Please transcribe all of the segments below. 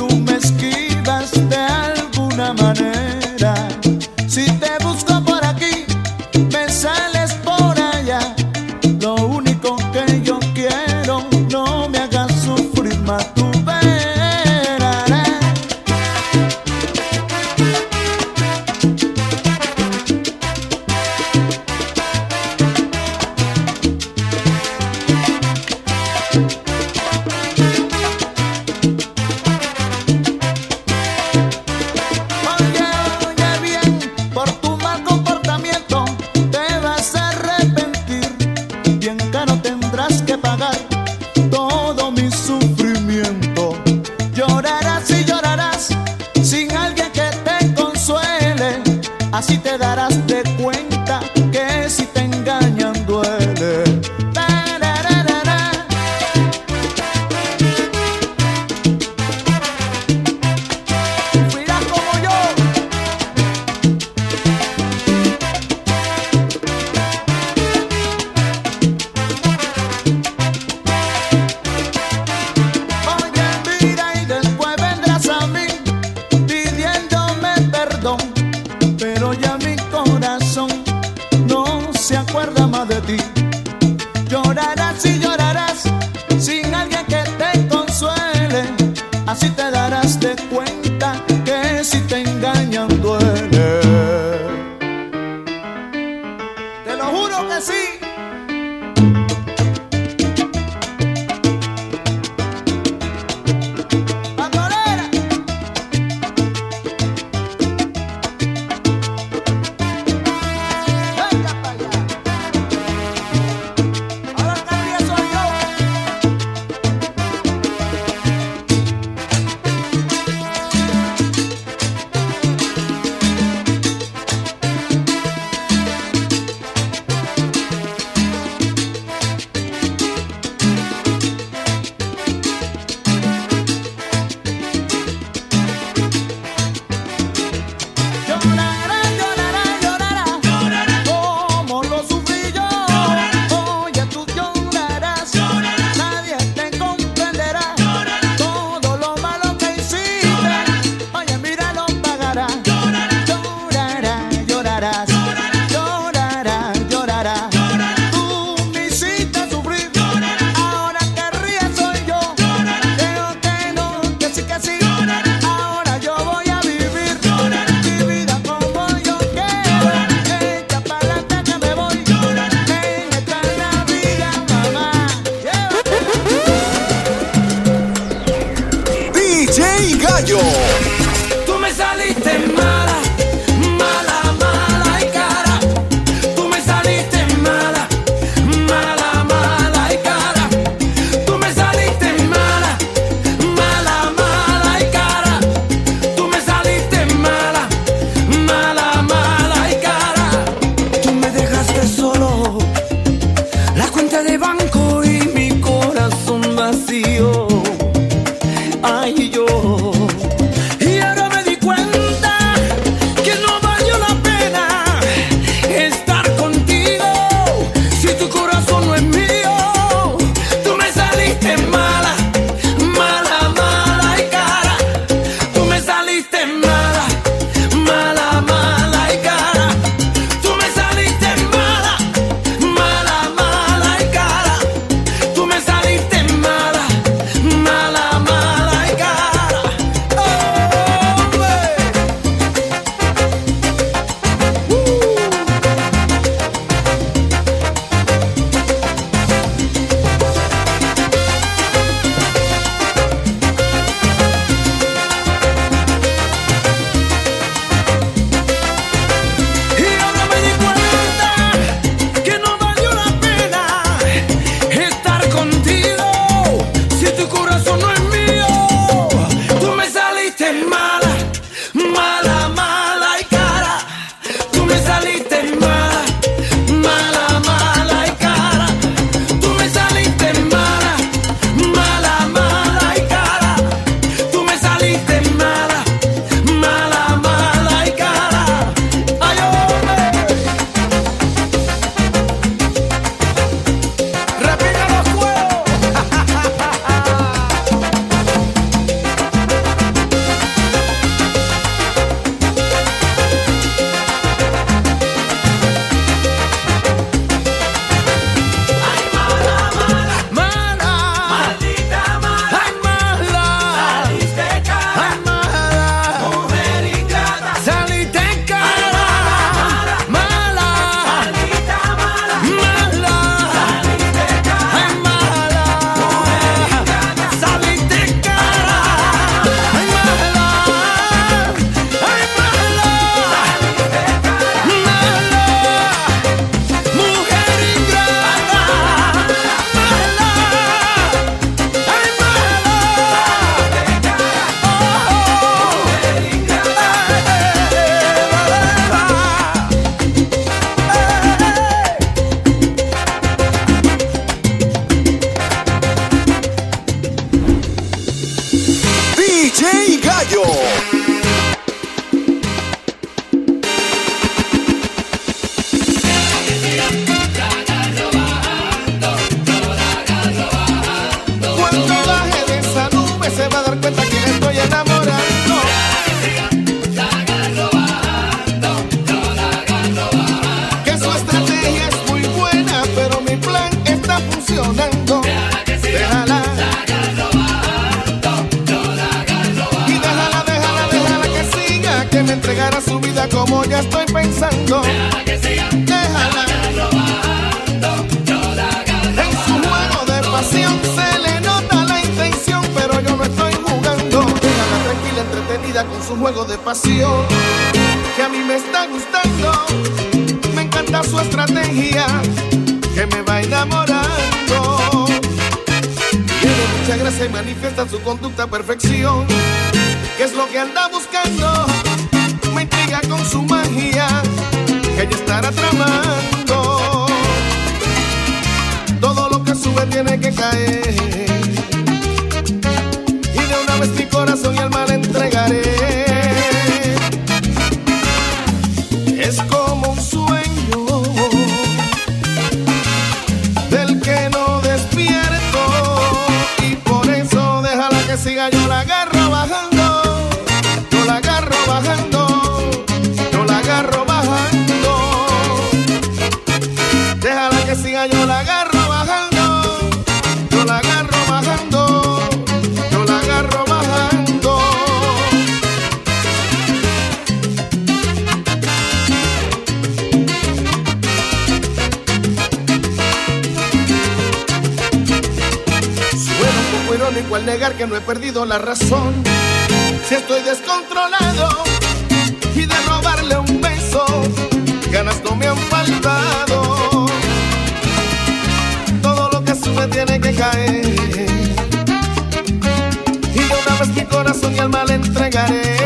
tú me esquivas de alguna manera. Tú juego de pasión que a mí me está gustando. Me encanta su estrategia que me va enamorando. Tiene mucha gracia y manifiesta su conducta a perfección. ¿Qué es lo que anda buscando? Me intriga con su magia que ella estará tramando. Todo lo que sube tiene que caer. Corazón y alma le entregaré. Es como un sueño del que no despierto. Y por eso déjala que siga, yo la agarro bajando. Yo la agarro bajando. Yo la agarro bajando. Déjala que siga, yo la agarro que no he perdido la razón. Si estoy descontrolado y de robarle un beso, ganas no me han faltado. Todo lo que sube tiene que caer. Y de una vez mi corazón y alma le entregaré.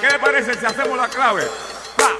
¿Qué le parece si hacemos la clave? Va.